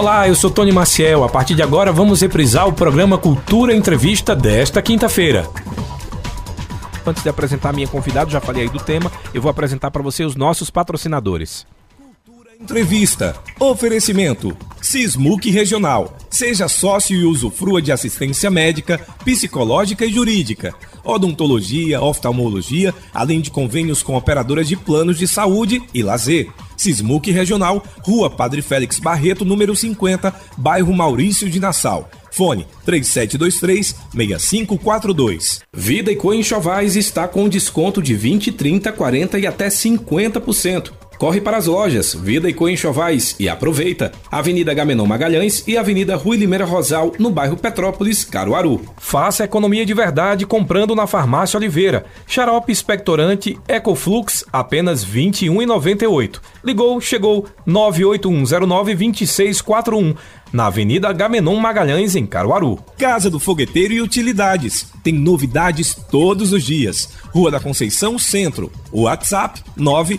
Olá, eu sou Tony Maciel. A partir de agora vamos reprisar o programa Cultura Entrevista desta quinta-feira. Antes de apresentar minha convidada, já falei aí do tema, eu vou apresentar para você os nossos patrocinadores. Entrevista. Oferecimento. Sismuc Regional. Seja sócio e usufrua de assistência médica, psicológica e jurídica, odontologia, oftalmologia, além de convênios com operadoras de planos de saúde e lazer. Sismuc Regional, Rua Padre Félix Barreto, número 50, bairro Maurício de Nassau. Fone 3723-6542. Vida e Co Enxovais está com desconto de 20, 30, 40 e até 50%. Corre para as lojas Vida e Co Enxovais e aproveita. Avenida Gamenon Magalhães e Avenida Rui Limeira Rosal, no bairro Petrópolis, Caruaru. Faça economia de verdade comprando na Farmácia Oliveira. Xarope expectorante Ecoflux, apenas R$ 21,98. Ligou, chegou 981092641 na Avenida Gamenon Magalhães, em Caruaru. Casa do Fogueteiro e Utilidades. Tem novidades todos os dias. Rua da Conceição Centro. WhatsApp 9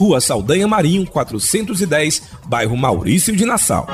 Rua Saldanha Marinho, 410, bairro Maurício de Nassau.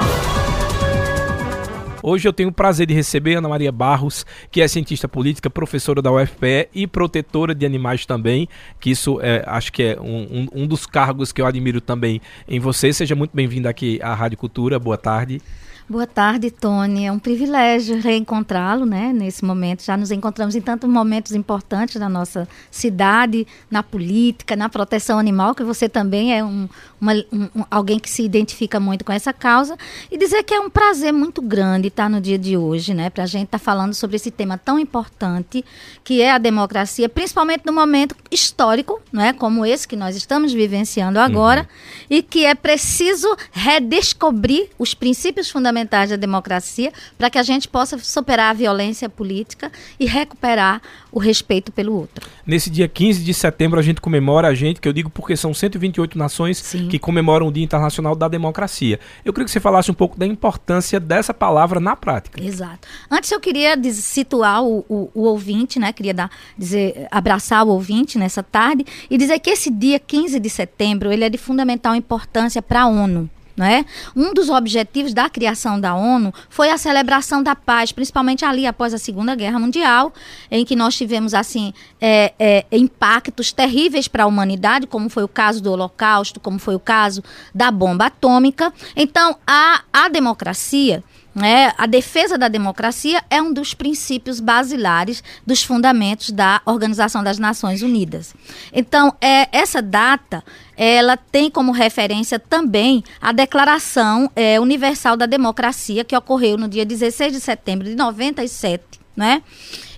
Hoje eu tenho o prazer de receber Ana Maria Barros, que é cientista política, professora da UFPE e protetora de animais também, que isso é, acho que é um, um, um dos cargos que eu admiro também em você. Seja muito bem-vinda aqui à Rádio Cultura. Boa tarde. Boa tarde, Tony. É um privilégio reencontrá-lo, né? Nesse momento, já nos encontramos em tantos momentos importantes da nossa cidade, na política, na proteção animal, que você também é um, uma, um, alguém que se identifica muito com essa causa, e dizer que é um prazer muito grande estar no dia de hoje, né? Para a gente estar tá falando sobre esse tema tão importante que é a democracia, principalmente no momento histórico, não é? Como esse que nós estamos vivenciando agora, uhum. e que é preciso redescobrir os princípios fundamentais fundamentais da democracia para que a gente possa superar a violência política e recuperar o respeito pelo outro. Nesse dia 15 de setembro a gente comemora a gente, que eu digo porque são 128 nações Sim. que comemoram o Dia Internacional da Democracia. Eu queria que você falasse um pouco da importância dessa palavra na prática. Exato. Antes eu queria situar o, o, o ouvinte, né? Queria dar, dizer, abraçar o ouvinte nessa tarde e dizer que esse dia 15 de setembro ele é de fundamental importância para a ONU. Né? Um dos objetivos da criação da ONU foi a celebração da paz, principalmente ali após a Segunda Guerra Mundial, em que nós tivemos assim é, é, impactos terríveis para a humanidade, como foi o caso do Holocausto, como foi o caso da bomba atômica. Então, a, a democracia é, a defesa da democracia é um dos princípios basilares dos fundamentos da Organização das Nações Unidas. Então, é, essa data ela tem como referência também a Declaração é, Universal da Democracia, que ocorreu no dia 16 de setembro de 97, né?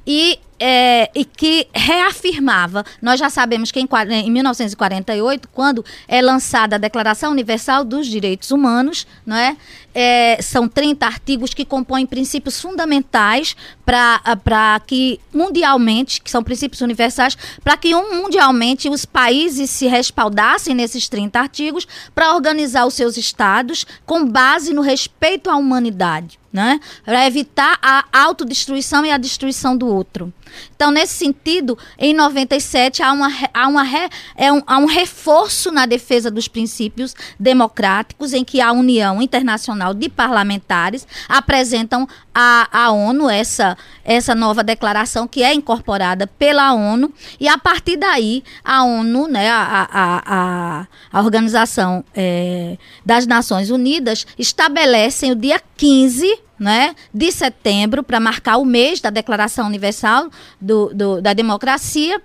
E é, e que reafirmava, nós já sabemos que em, em, 1948, quando é lançada a Declaração Universal dos Direitos Humanos, não é? é são 30 artigos que compõem princípios fundamentais para que mundialmente, que são princípios universais, para que mundialmente os países se respaldassem nesses 30 artigos para organizar os seus estados com base no respeito à humanidade né? Para evitar a autodestruição e a destruição do outro. Então, nesse sentido, em 97 há, uma, há, uma, é um, há um reforço na defesa dos princípios democráticos, em que a União Internacional de Parlamentares apresentam à, à ONU essa, essa nova declaração que é incorporada pela ONU, e a partir daí a ONU, né, a, a, a, a Organização é, das Nações Unidas, estabelecem o dia 15 né, de setembro, para marcar o mês da Declaração Universal do, do da Democracia,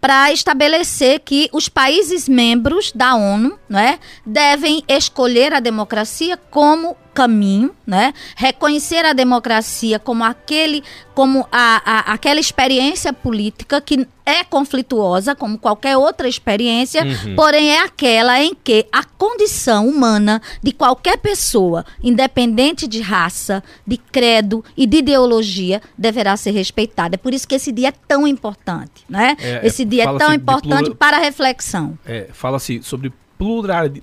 para estabelecer que os países membros da ONU né, devem escolher a democracia como caminho, né? Reconhecer a democracia como aquele, como a, a, aquela experiência política que é conflituosa, como qualquer outra experiência, uhum. porém é aquela em que a condição humana de qualquer pessoa, independente de raça, de credo e de ideologia, deverá ser respeitada. É por isso que esse dia é tão importante, né? É, esse dia é tão importante para a reflexão. É, Fala-se sobre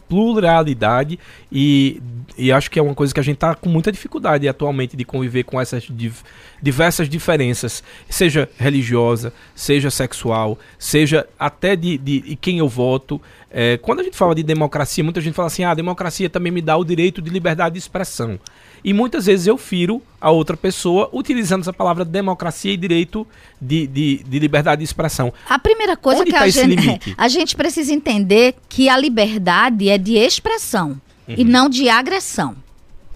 pluralidade e, e acho que é uma coisa que a gente está com muita dificuldade atualmente de conviver com essas div diversas diferenças, seja religiosa, seja sexual, seja até de, de, de quem eu voto. É, quando a gente fala de democracia, muita gente fala assim: ah, a democracia também me dá o direito de liberdade de expressão. E muitas vezes eu firo a outra pessoa utilizando essa palavra democracia e direito de, de, de liberdade de expressão. A primeira coisa Onde que tá a, gente, a gente precisa entender que a liberdade é de expressão uhum. e não de agressão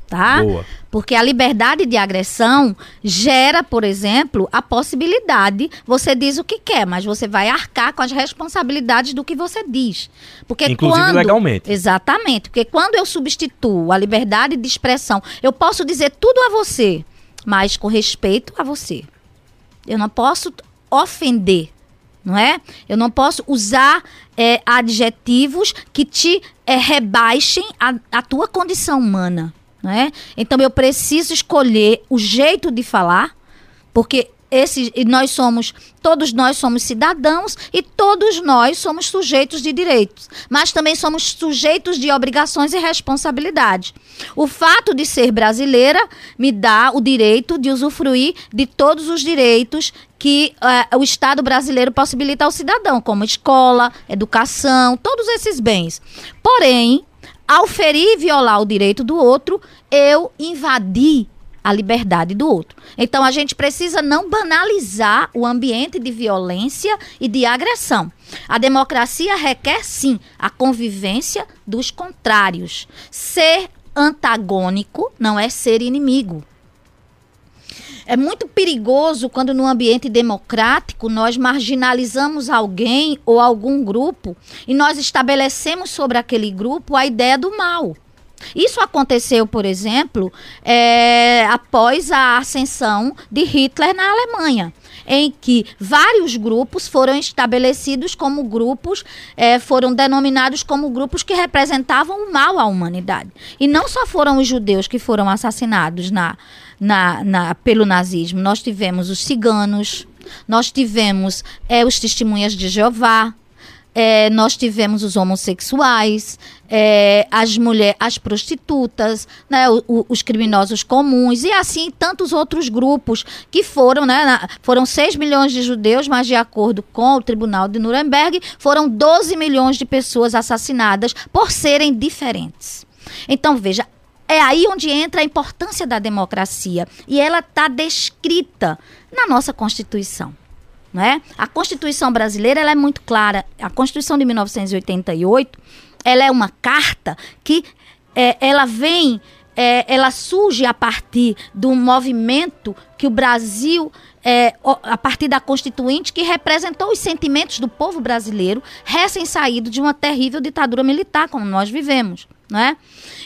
tá? Boa. Porque a liberdade de agressão gera, por exemplo, a possibilidade, você diz o que quer, mas você vai arcar com as responsabilidades do que você diz. Porque Inclusive quando, legalmente. Exatamente. Porque quando eu substituo a liberdade de expressão, eu posso dizer tudo a você, mas com respeito a você. Eu não posso ofender, não é? Eu não posso usar é, adjetivos que te é, rebaixem a, a tua condição humana. Né? Então eu preciso escolher o jeito de falar, porque esse, nós somos, todos nós somos cidadãos e todos nós somos sujeitos de direitos, mas também somos sujeitos de obrigações e responsabilidades. O fato de ser brasileira me dá o direito de usufruir de todos os direitos que uh, o Estado brasileiro possibilita ao cidadão, como escola, educação, todos esses bens. Porém, ao ferir e violar o direito do outro, eu invadi a liberdade do outro. Então a gente precisa não banalizar o ambiente de violência e de agressão. A democracia requer sim a convivência dos contrários. Ser antagônico não é ser inimigo. É muito perigoso quando no ambiente democrático nós marginalizamos alguém ou algum grupo e nós estabelecemos sobre aquele grupo a ideia do mal. Isso aconteceu, por exemplo, é, após a ascensão de Hitler na Alemanha em que vários grupos foram estabelecidos como grupos, é, foram denominados como grupos que representavam o mal à humanidade. E não só foram os judeus que foram assassinados na, na, na pelo nazismo, nós tivemos os ciganos, nós tivemos é, os testemunhas de Jeová, é, nós tivemos os homossexuais, é, as mulheres, as prostitutas, né, o, o, os criminosos comuns e assim tantos outros grupos que foram, né, na, foram 6 milhões de judeus, mas de acordo com o Tribunal de Nuremberg, foram 12 milhões de pessoas assassinadas por serem diferentes. Então, veja, é aí onde entra a importância da democracia e ela está descrita na nossa Constituição. Né? A Constituição brasileira ela é muito clara. A Constituição de 1988 ela é uma carta que é, ela vem, é, ela surge a partir do movimento que o Brasil é, a partir da Constituinte, que representou os sentimentos do povo brasileiro recém-saído de uma terrível ditadura militar, como nós vivemos. Né?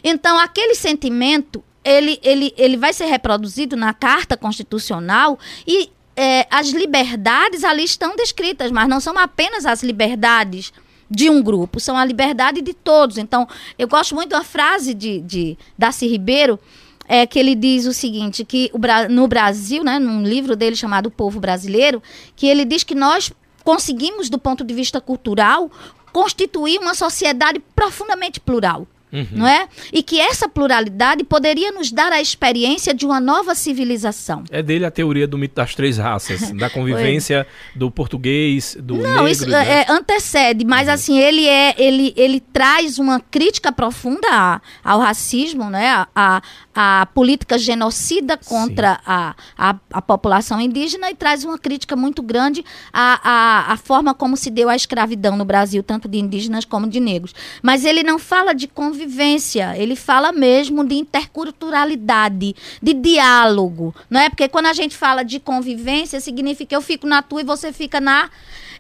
Então, aquele sentimento ele, ele, ele vai ser reproduzido na Carta Constitucional e é, as liberdades ali estão descritas, mas não são apenas as liberdades de um grupo, são a liberdade de todos. Então, eu gosto muito da frase de, de Darcy Ribeiro, é, que ele diz o seguinte, que o, no Brasil, né, num livro dele chamado O Povo Brasileiro, que ele diz que nós conseguimos, do ponto de vista cultural, constituir uma sociedade profundamente plural. Uhum. Não é? E que essa pluralidade poderia nos dar a experiência de uma nova civilização. É dele a teoria do mito das três raças, da convivência do português, do Não, negro, isso né? é, antecede, mas uhum. assim, ele é ele, ele traz uma crítica profunda ao racismo, né? A, a, política genocida contra a, a, a, população indígena e traz uma crítica muito grande à, à, à forma como se deu a escravidão no Brasil, tanto de indígenas como de negros. Mas ele não fala de convivência, ele fala mesmo de interculturalidade, de diálogo, não é? Porque quando a gente fala de convivência, significa que eu fico na tua e você fica na.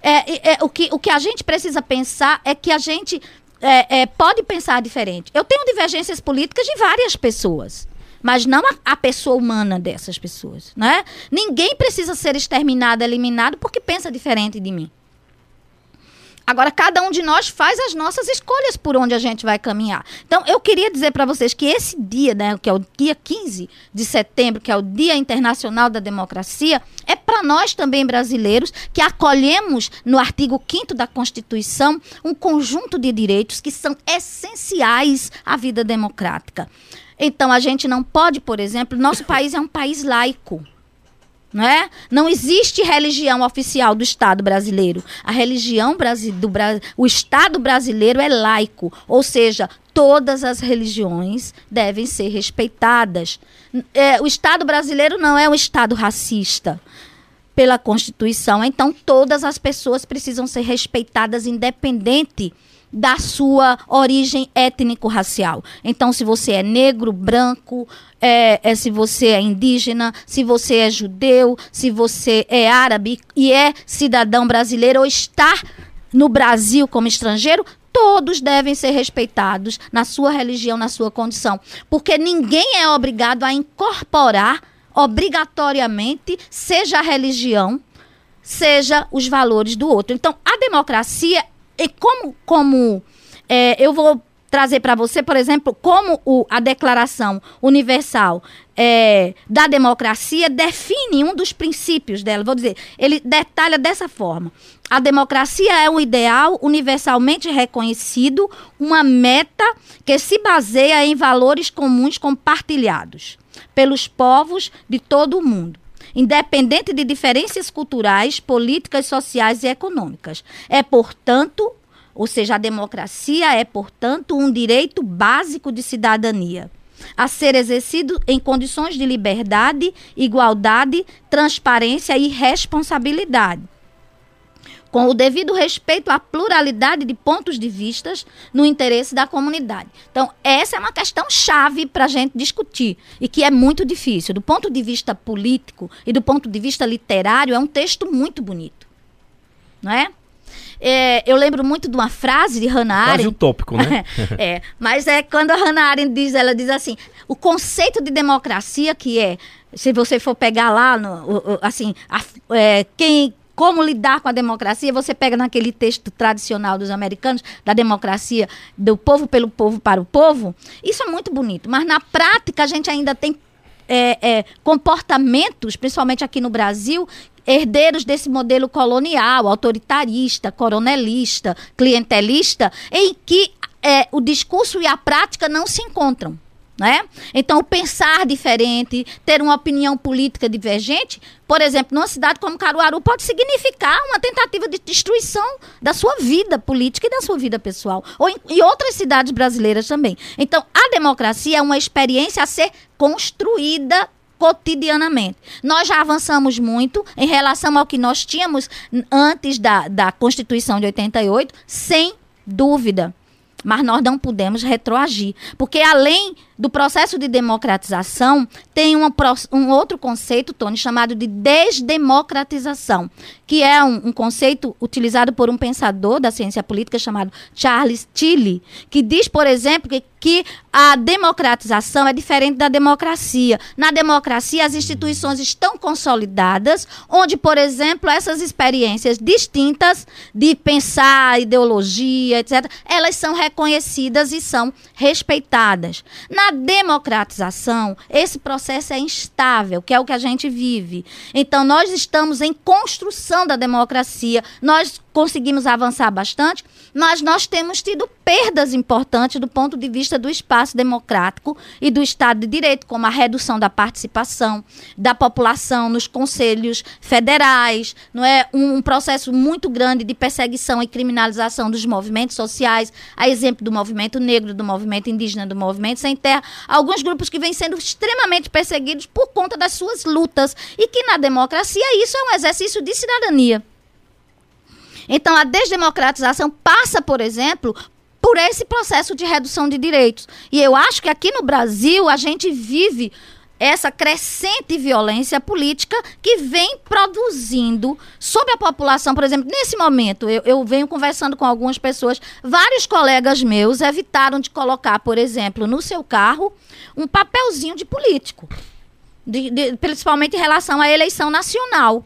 É, é, o, que, o que a gente precisa pensar é que a gente é, é, pode pensar diferente. Eu tenho divergências políticas de várias pessoas mas não a, a, pessoa humana dessas pessoas, né? Ninguém precisa ser exterminado, eliminado porque pensa diferente de mim. Agora, cada um de nós faz as nossas escolhas por onde a gente vai caminhar. Então, eu queria dizer para vocês que esse dia, né, que é o dia 15 de setembro, que é o Dia Internacional da Democracia, é para nós também brasileiros que acolhemos no artigo 5 da Constituição um conjunto de direitos que são essenciais à vida democrática. Então, a gente não pode, por exemplo, nosso país é um país laico. Não, é? não existe religião oficial do Estado brasileiro. A religião do o Estado brasileiro é laico, ou seja, todas as religiões devem ser respeitadas. É, o Estado brasileiro não é um Estado racista pela Constituição, então todas as pessoas precisam ser respeitadas, independente da sua origem étnico-racial. Então, se você é negro, branco, é, é, se você é indígena, se você é judeu, se você é árabe e é cidadão brasileiro ou está no Brasil como estrangeiro, todos devem ser respeitados na sua religião, na sua condição. Porque ninguém é obrigado a incorporar obrigatoriamente, seja a religião, seja os valores do outro. Então, a democracia e como, como é, eu vou trazer para você, por exemplo, como o, a Declaração Universal é, da Democracia define um dos princípios dela. Vou dizer, ele detalha dessa forma. A democracia é um ideal universalmente reconhecido, uma meta que se baseia em valores comuns compartilhados pelos povos de todo o mundo independente de diferenças culturais, políticas, sociais e econômicas. É, portanto, ou seja, a democracia é, portanto, um direito básico de cidadania a ser exercido em condições de liberdade, igualdade, transparência e responsabilidade com o devido respeito à pluralidade de pontos de vistas no interesse da comunidade. Então, essa é uma questão chave para a gente discutir e que é muito difícil. Do ponto de vista político e do ponto de vista literário, é um texto muito bonito. Não é? É, eu lembro muito de uma frase de Hannah Arendt. Quase utópico, né? é, mas é quando a Hannah Arendt diz, ela diz assim, o conceito de democracia que é, se você for pegar lá, no, assim, a, é, quem como lidar com a democracia, você pega naquele texto tradicional dos americanos, da democracia, do povo pelo povo para o povo, isso é muito bonito. Mas na prática a gente ainda tem é, é, comportamentos, principalmente aqui no Brasil, herdeiros desse modelo colonial, autoritarista, coronelista, clientelista, em que é, o discurso e a prática não se encontram. Né? Então, pensar diferente, ter uma opinião política divergente, por exemplo, numa cidade como Caruaru, pode significar uma tentativa de destruição da sua vida política e da sua vida pessoal. Ou em, em outras cidades brasileiras também. Então, a democracia é uma experiência a ser construída cotidianamente. Nós já avançamos muito em relação ao que nós tínhamos antes da, da Constituição de 88, sem dúvida. Mas nós não podemos retroagir. Porque além do processo de democratização, tem uma, um outro conceito, Tony, chamado de desdemocratização, que é um, um, conceito utilizado por um pensador da ciência política chamado Charles Tilly, que diz, por exemplo, que, que a democratização é diferente da democracia. Na democracia, as instituições estão consolidadas, onde, por exemplo, essas experiências distintas de pensar, ideologia, etc., elas são reconhecidas e são respeitadas. Na democratização, esse processo é instável, que é o que a gente vive. Então, nós estamos em construção da democracia, nós conseguimos avançar bastante, mas nós temos tido perdas importantes do ponto de vista do espaço democrático e do Estado de Direito, como a redução da participação da população nos conselhos federais, não é um processo muito grande de perseguição e criminalização dos movimentos sociais, a exemplo do movimento negro, do movimento indígena, do movimento sem terra, alguns grupos que vêm sendo extremamente perseguidos por conta das suas lutas e que na democracia isso é um exercício de cidadania. Então, a desdemocratização passa, por exemplo, por esse processo de redução de direitos. E eu acho que aqui no Brasil a gente vive essa crescente violência política que vem produzindo sobre a população. Por exemplo, nesse momento, eu, eu venho conversando com algumas pessoas, vários colegas meus evitaram de colocar, por exemplo, no seu carro um papelzinho de político. De, de, principalmente em relação à eleição nacional.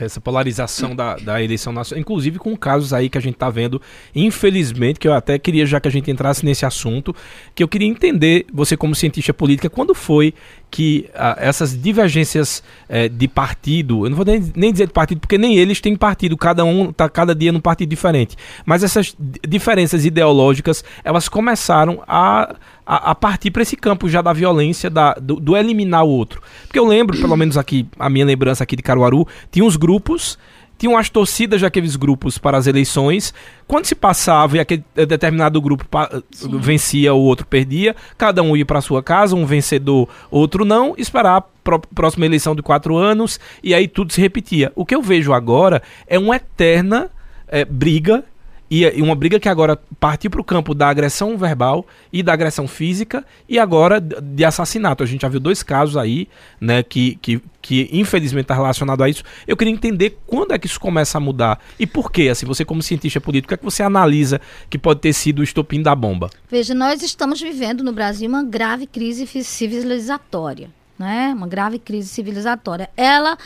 Essa polarização da, da eleição nacional, inclusive com casos aí que a gente está vendo, infelizmente, que eu até queria, já que a gente entrasse nesse assunto, que eu queria entender, você como cientista política, quando foi que ah, essas divergências eh, de partido, eu não vou nem, nem, dizer de partido, porque nem eles têm partido, cada um está cada dia num partido diferente, mas essas diferenças ideológicas, elas começaram a a, a partir para esse campo já da violência, da, do, do, eliminar o outro. Porque eu lembro, pelo menos aqui, a minha lembrança aqui de Caruaru, tinha uns grupos tinham as torcidas daqueles grupos para as eleições. Quando se passava e aquele determinado grupo Sim. vencia, o outro perdia, cada um ia para sua casa, um vencedor, outro não, esperar a próxima eleição de quatro anos e aí tudo se repetia. O que eu vejo agora é uma eterna é, briga e, uma briga que agora partiu para o campo da agressão verbal e da agressão física e agora de assassinato. A gente já viu dois casos aí, né, que, que, que infelizmente está relacionado a isso. Eu queria entender quando é que isso começa a mudar e por quê. Assim, você como cientista político, é que você analisa que pode ter sido o estopim da bomba? Veja, nós estamos vivendo no Brasil uma grave crise civilizatória né? Uma grave crise civilizatória. Ela,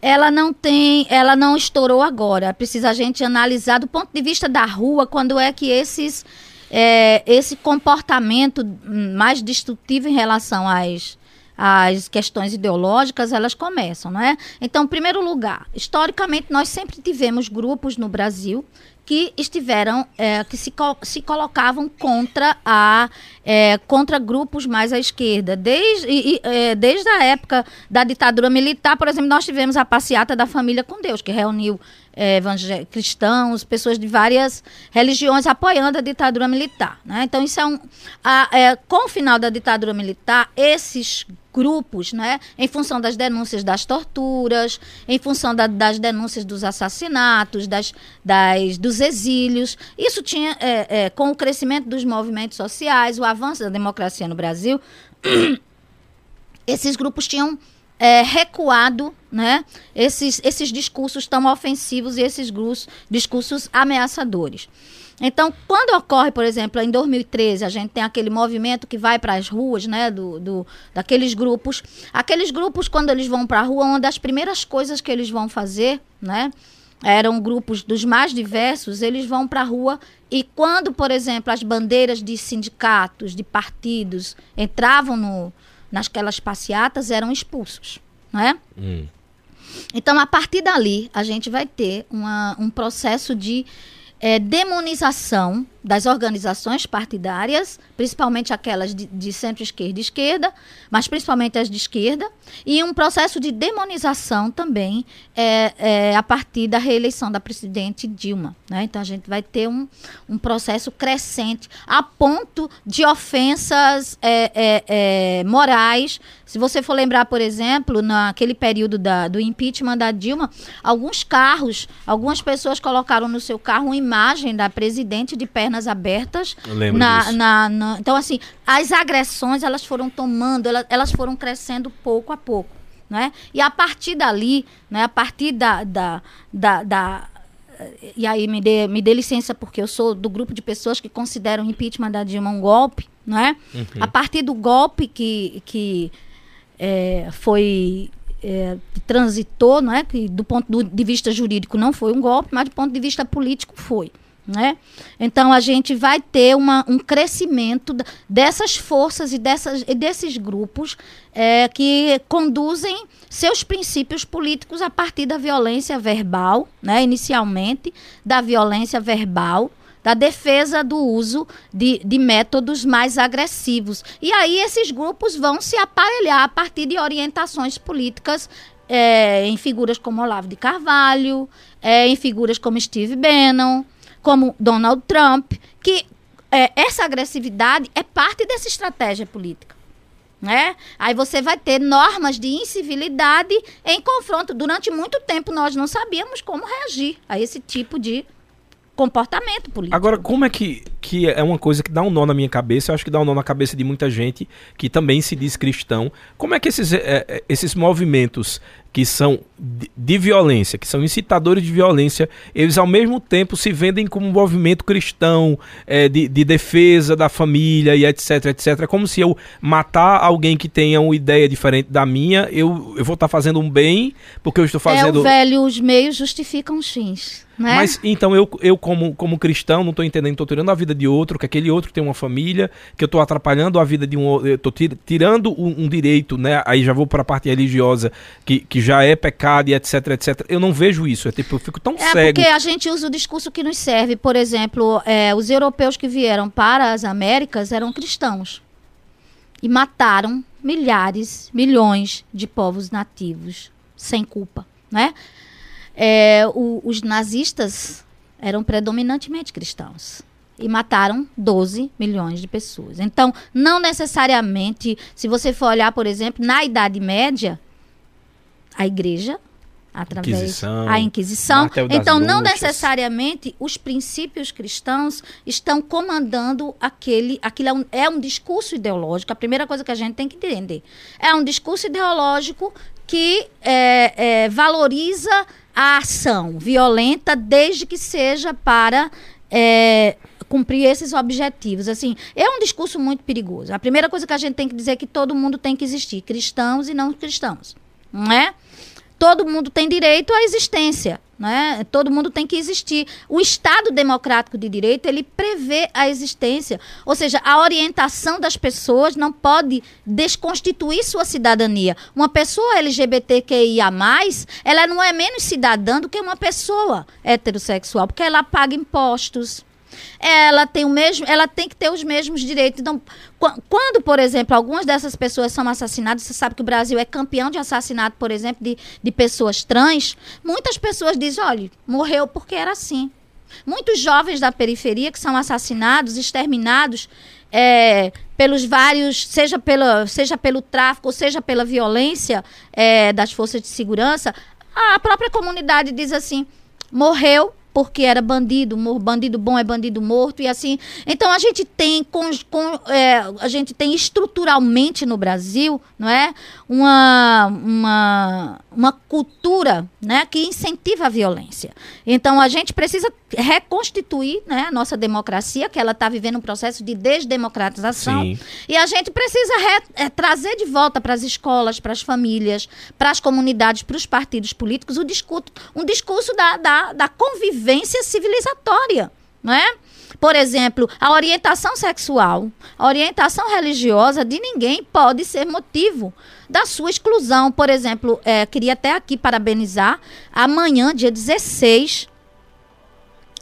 ela não tem, ela não estourou agora. Precisa a gente analisar do ponto de vista da rua quando é que esses, é, esse comportamento mais destrutivo em relação às as questões ideológicas, elas começam, não é? Então, em primeiro lugar, historicamente nós sempre tivemos grupos no Brasil que estiveram, é, que se, se colocavam contra a é, contra grupos mais à esquerda. Desde, e, é, desde a época da ditadura militar, por exemplo, nós tivemos a passeata da família com Deus, que reuniu é, cristãos, pessoas de várias religiões apoiando a ditadura militar. Né? Então, isso é um. A, é, com o final da ditadura militar, esses grupos, né, em função das denúncias das torturas, em função da, das denúncias dos assassinatos, das, das, dos exílios. Isso tinha, é, é, com o crescimento dos movimentos sociais, o avanço da democracia no Brasil, esses grupos tinham é, recuado né, esses, esses discursos tão ofensivos e esses discursos ameaçadores. Então, quando ocorre, por exemplo, em 2013, a gente tem aquele movimento que vai para as ruas, né, do, do, daqueles grupos. Aqueles grupos, quando eles vão para a rua, uma das primeiras coisas que eles vão fazer, né, eram grupos dos mais diversos, eles vão para a rua e quando, por exemplo, as bandeiras de sindicatos, de partidos entravam no, nasquelas passeatas, eram expulsos, né? Hum. Então, a partir dali, a gente vai ter uma, um processo de é, demonização das organizações partidárias, principalmente aquelas de, de centro-esquerda e esquerda, mas principalmente as de esquerda, e um processo de demonização também é, é, a partir da reeleição da presidente Dilma. Né? Então a gente vai ter um, um processo crescente a ponto de ofensas é, é, é, morais. Se você for lembrar, por exemplo, naquele período da, do impeachment da Dilma, alguns carros, algumas pessoas colocaram no seu carro uma imagem da presidente de pernas abertas. Eu lembro na, disso. Na, na, então, assim, as agressões elas foram tomando, elas, elas foram crescendo pouco a pouco. Né? E a partir dali, né, a partir da, da, da, da e aí me dê, me dê licença porque eu sou do grupo de pessoas que consideram o impeachment da Dilma um golpe, né? Uhum. A partir do golpe que, que é, foi é, transitou, não é? Que do ponto de vista jurídico não foi um golpe, mas do ponto de vista político foi. Né? Então a gente vai ter uma, um crescimento dessas forças e, dessas, e desses grupos é, que conduzem seus princípios políticos a partir da violência verbal, né? inicialmente, da violência verbal, da defesa do uso de, de métodos mais agressivos. E aí esses grupos vão se aparelhar a partir de orientações políticas é, em figuras como Olavo de Carvalho, é, em figuras como Steve Bannon como Donald Trump, que é, essa agressividade é parte dessa estratégia política. Né? Aí você vai ter normas de incivilidade em confronto. Durante muito tempo nós não sabíamos como reagir a esse tipo de comportamento político. Agora, como é que que é uma coisa que dá um nó na minha cabeça, eu acho que dá um nó na cabeça de muita gente que também se diz cristão. Como é que esses, é, é esses movimentos que são de, de, violência, que são incitadores de violência, eles ao mesmo tempo se vendem como um movimento cristão, é, de, de, defesa da família e etc, etc. Como se eu matar alguém que tenha uma ideia diferente da minha, eu, eu vou estar tá fazendo um bem, porque eu estou fazendo... É o velho, os meios justificam os fins. Né? Mas então eu, eu como, como cristão, não estou entendendo, estou tirando a vida de outro, que aquele outro tem uma família, que eu estou atrapalhando a vida de um estou tirando um, um, direito, né? Aí já vou para a parte religiosa, que, que já é pecado e etc, etc. Eu não vejo isso, é tipo, eu fico tão é cego. É porque a gente usa o discurso que nos serve. Por exemplo, é, os europeus que vieram para as Américas eram cristãos e mataram milhares, milhões de povos nativos sem culpa, né? é, o, os nazistas eram predominantemente cristãos e mataram 12 milhões de pessoas. Então, não necessariamente, se você for olhar, por exemplo, na Idade Média, a igreja através Inquisição, a Inquisição. Então, não necessariamente os princípios cristãos estão comandando aquele, aquilo é um, é um discurso ideológico. A primeira coisa que a gente tem que entender é um discurso ideológico que é, é, valoriza a ação violenta, desde que seja para é, cumprir esses objetivos. Assim, é um discurso muito perigoso. A primeira coisa que a gente tem que dizer é que todo mundo tem que existir, cristãos e não cristãos, não é? Todo mundo tem direito à existência. Né? Todo mundo tem que existir. O Estado democrático de direito ele prevê a existência, ou seja, a orientação das pessoas não pode desconstituir sua cidadania. Uma pessoa LGBTQIA+, ela não é menos cidadã do que uma pessoa heterossexual, porque ela paga impostos, ela tem o mesmo, ela tem que ter os mesmos direitos. Então, quando, por exemplo, algumas dessas pessoas são assassinadas, você sabe que o Brasil é campeão de assassinato, por exemplo, de, de pessoas trans, muitas pessoas dizem, olha, morreu porque era assim. Muitos jovens da periferia que são assassinados, exterminados, é, pelos vários, seja, pela, seja pelo tráfico, ou seja pela violência é, das forças de segurança, a própria comunidade diz assim: morreu porque era bandido, bandido bom é bandido morto e assim. Então a gente tem com, com é, a gente tem estruturalmente no Brasil, não é, uma, uma, uma cultura, né, que incentiva a violência. Então a gente precisa reconstituir, né, a nossa democracia, que ela está vivendo um processo de desdemocratização, Sim. e a gente precisa re, é, trazer de volta para as escolas, para as famílias, para as comunidades, para os partidos políticos o discurso, um discurso da, da, da convivência convivência civilizatória, não é? Por exemplo, a orientação sexual, a orientação religiosa de ninguém pode ser motivo da sua exclusão. Por exemplo, é, queria até aqui parabenizar, amanhã, dia 16,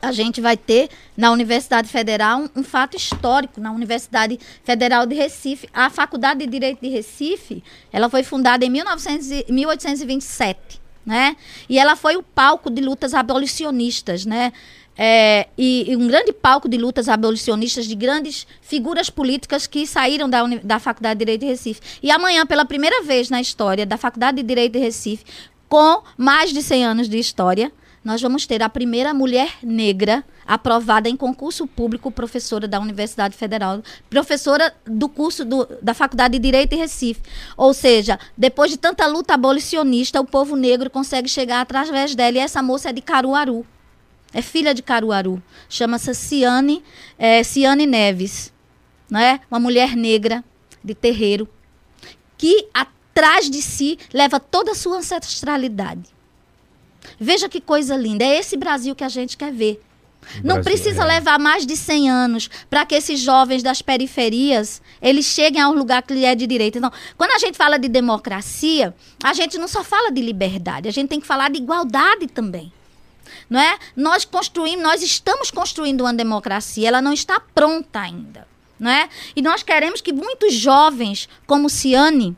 a gente vai ter na Universidade Federal um, um, fato histórico na Universidade Federal de Recife. A Faculdade de Direito de Recife, ela foi fundada em 1900, 1827 né? E ela foi o palco de lutas abolicionistas, né? É, e, e, um grande palco de lutas abolicionistas de grandes figuras políticas que saíram da, da Faculdade de Direito de Recife. E amanhã, pela primeira vez na história da Faculdade de Direito de Recife, com mais de 100 anos de história, nós vamos ter a primeira mulher negra aprovada em concurso público, professora da Universidade Federal, professora do curso do, da Faculdade de Direito em Recife. Ou seja, depois de tanta luta abolicionista, o povo negro consegue chegar através dela. E essa moça é de Caruaru. É filha de Caruaru. Chama-se Ciane, é, Ciane Neves. Né? Uma mulher negra de terreiro. Que atrás de si leva toda a sua ancestralidade. Veja que coisa linda. É esse Brasil que a gente quer ver. Não precisa é. levar mais de 100 anos para que esses jovens das periferias eles cheguem ao lugar que lhe é de direito. Então, quando a gente fala de democracia, a gente não só fala de liberdade, a gente tem que falar de igualdade também. Não é? Nós construímos, nós estamos construindo uma democracia, ela não está pronta ainda, não é? E nós queremos que muitos jovens, como Ciane,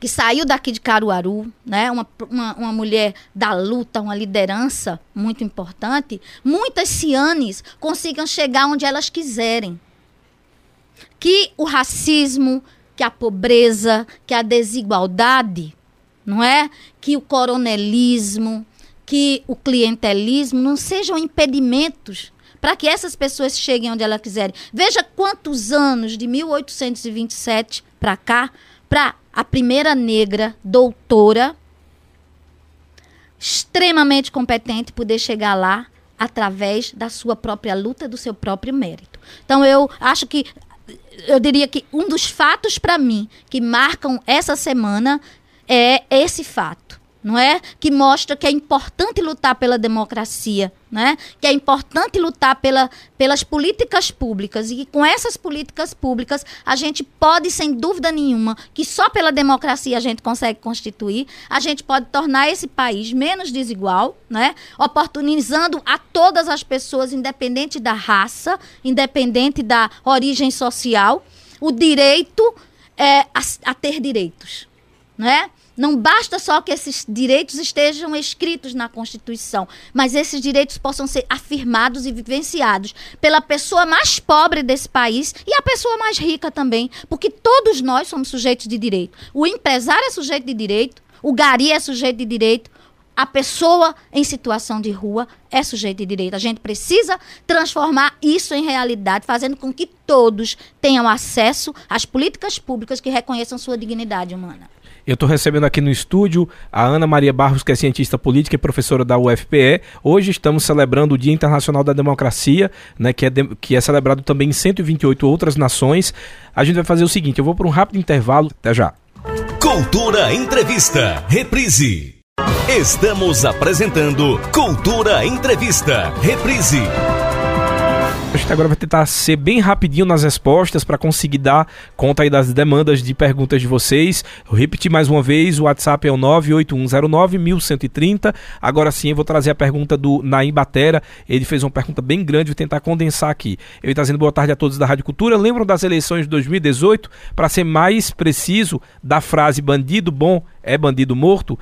que saiu daqui de Caruaru, né? Uma, uma, uma, mulher da luta, uma liderança muito importante, muitas cianes consigam chegar onde elas quiserem. Que o racismo, que a pobreza, que a desigualdade, não é? Que o coronelismo, que o clientelismo não sejam impedimentos para que essas pessoas cheguem onde elas quiserem. Veja quantos anos de 1827 para cá, para a primeira negra doutora extremamente competente poder chegar lá através da sua própria luta, do seu próprio mérito. Então eu acho que eu diria que um dos fatos para mim que marcam essa semana é esse fato não é? Que mostra que é importante lutar pela democracia, né? Que é importante lutar pela, pelas políticas públicas e que com essas políticas públicas a gente pode, sem dúvida nenhuma, que só pela democracia a gente consegue constituir, a gente pode tornar esse país menos desigual, né? Oportunizando a todas as pessoas, independente da raça, independente da origem social, o direito é, a, a ter direitos, né? Não basta só que esses direitos estejam escritos na Constituição, mas esses direitos possam ser afirmados e vivenciados pela pessoa mais pobre desse país e a pessoa mais rica também, porque todos nós somos sujeitos de direito. O empresário é sujeito de direito, o gari é sujeito de direito, a pessoa em situação de rua é sujeito de direito. A gente precisa transformar isso em realidade, fazendo com que todos tenham acesso às políticas públicas que reconheçam sua dignidade humana. Eu estou recebendo aqui no estúdio a Ana Maria Barros, que é cientista política e professora da UFPE. Hoje estamos celebrando o Dia Internacional da Democracia, né, que, é de, que é celebrado também em 128 outras nações. A gente vai fazer o seguinte: eu vou para um rápido intervalo. Até já. Cultura Entrevista, reprise. Estamos apresentando Cultura Entrevista, reprise. Agora vai tentar ser bem rapidinho nas respostas para conseguir dar conta aí das demandas de perguntas de vocês. Eu repeti mais uma vez, o WhatsApp é o 981091130. Agora sim, eu vou trazer a pergunta do Naim Batera. Ele fez uma pergunta bem grande, vou tentar condensar aqui. Ele está dizendo boa tarde a todos da Rádio Cultura. Lembram das eleições de 2018? Para ser mais preciso, da frase bandido bom é bandido morto?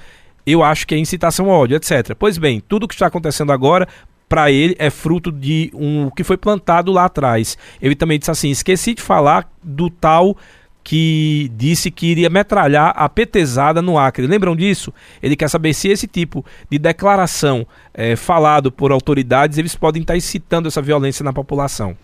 eu acho que é incitação ao ódio, etc. Pois bem, tudo o que está acontecendo agora para ele é fruto de um que foi plantado lá atrás. Ele também disse assim: esqueci de falar do tal que disse que iria metralhar a petezada no Acre. Lembram disso? Ele quer saber se esse tipo de declaração é, falado por autoridades eles podem estar incitando essa violência na população.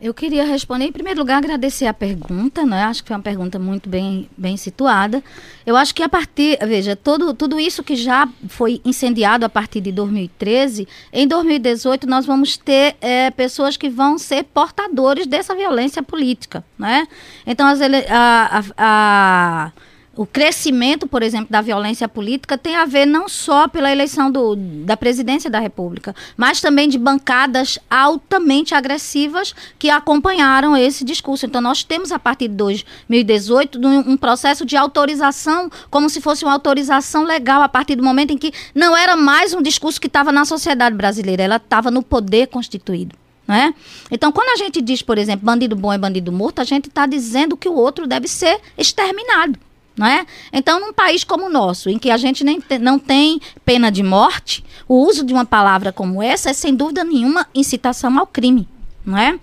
Eu queria responder, em primeiro lugar, agradecer a pergunta, né? Acho que foi uma pergunta muito bem, bem situada. Eu acho que a partir, veja, todo, tudo isso que já foi incendiado a partir de 2013, em 2018 nós vamos ter é, pessoas que vão ser portadores dessa violência política, né? Então, as, a, a, a o crescimento, por exemplo, da violência política tem a ver não só pela eleição do, da presidência da República, mas também de bancadas altamente agressivas que acompanharam esse discurso. Então, nós temos, a partir de 2018, um processo de autorização, como se fosse uma autorização legal, a partir do momento em que não era mais um discurso que estava na sociedade brasileira, ela estava no poder constituído. Né? Então, quando a gente diz, por exemplo, bandido bom é bandido morto, a gente está dizendo que o outro deve ser exterminado. É? Então, num país como o nosso, em que a gente nem te, não tem pena de morte, o uso de uma palavra como essa é, sem dúvida nenhuma, incitação ao crime. Não é?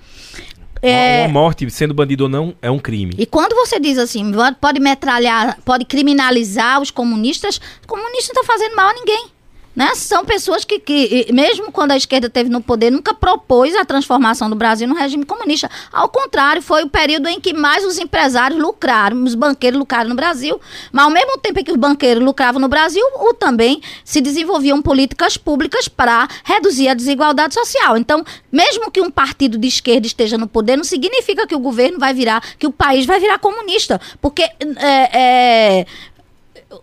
É... Uma morte, sendo bandido ou não, é um crime. E quando você diz assim, pode metralhar, pode criminalizar os comunistas, o comunista não está fazendo mal a ninguém. Né? São pessoas que, que, mesmo quando a esquerda teve no poder, nunca propôs a transformação do Brasil no regime comunista. Ao contrário, foi o período em que mais os empresários lucraram, os banqueiros lucraram no Brasil. Mas ao mesmo tempo em que os banqueiros lucravam no Brasil, o, também se desenvolviam políticas públicas para reduzir a desigualdade social. Então, mesmo que um partido de esquerda esteja no poder, não significa que o governo vai virar, que o país vai virar comunista. Porque é, é,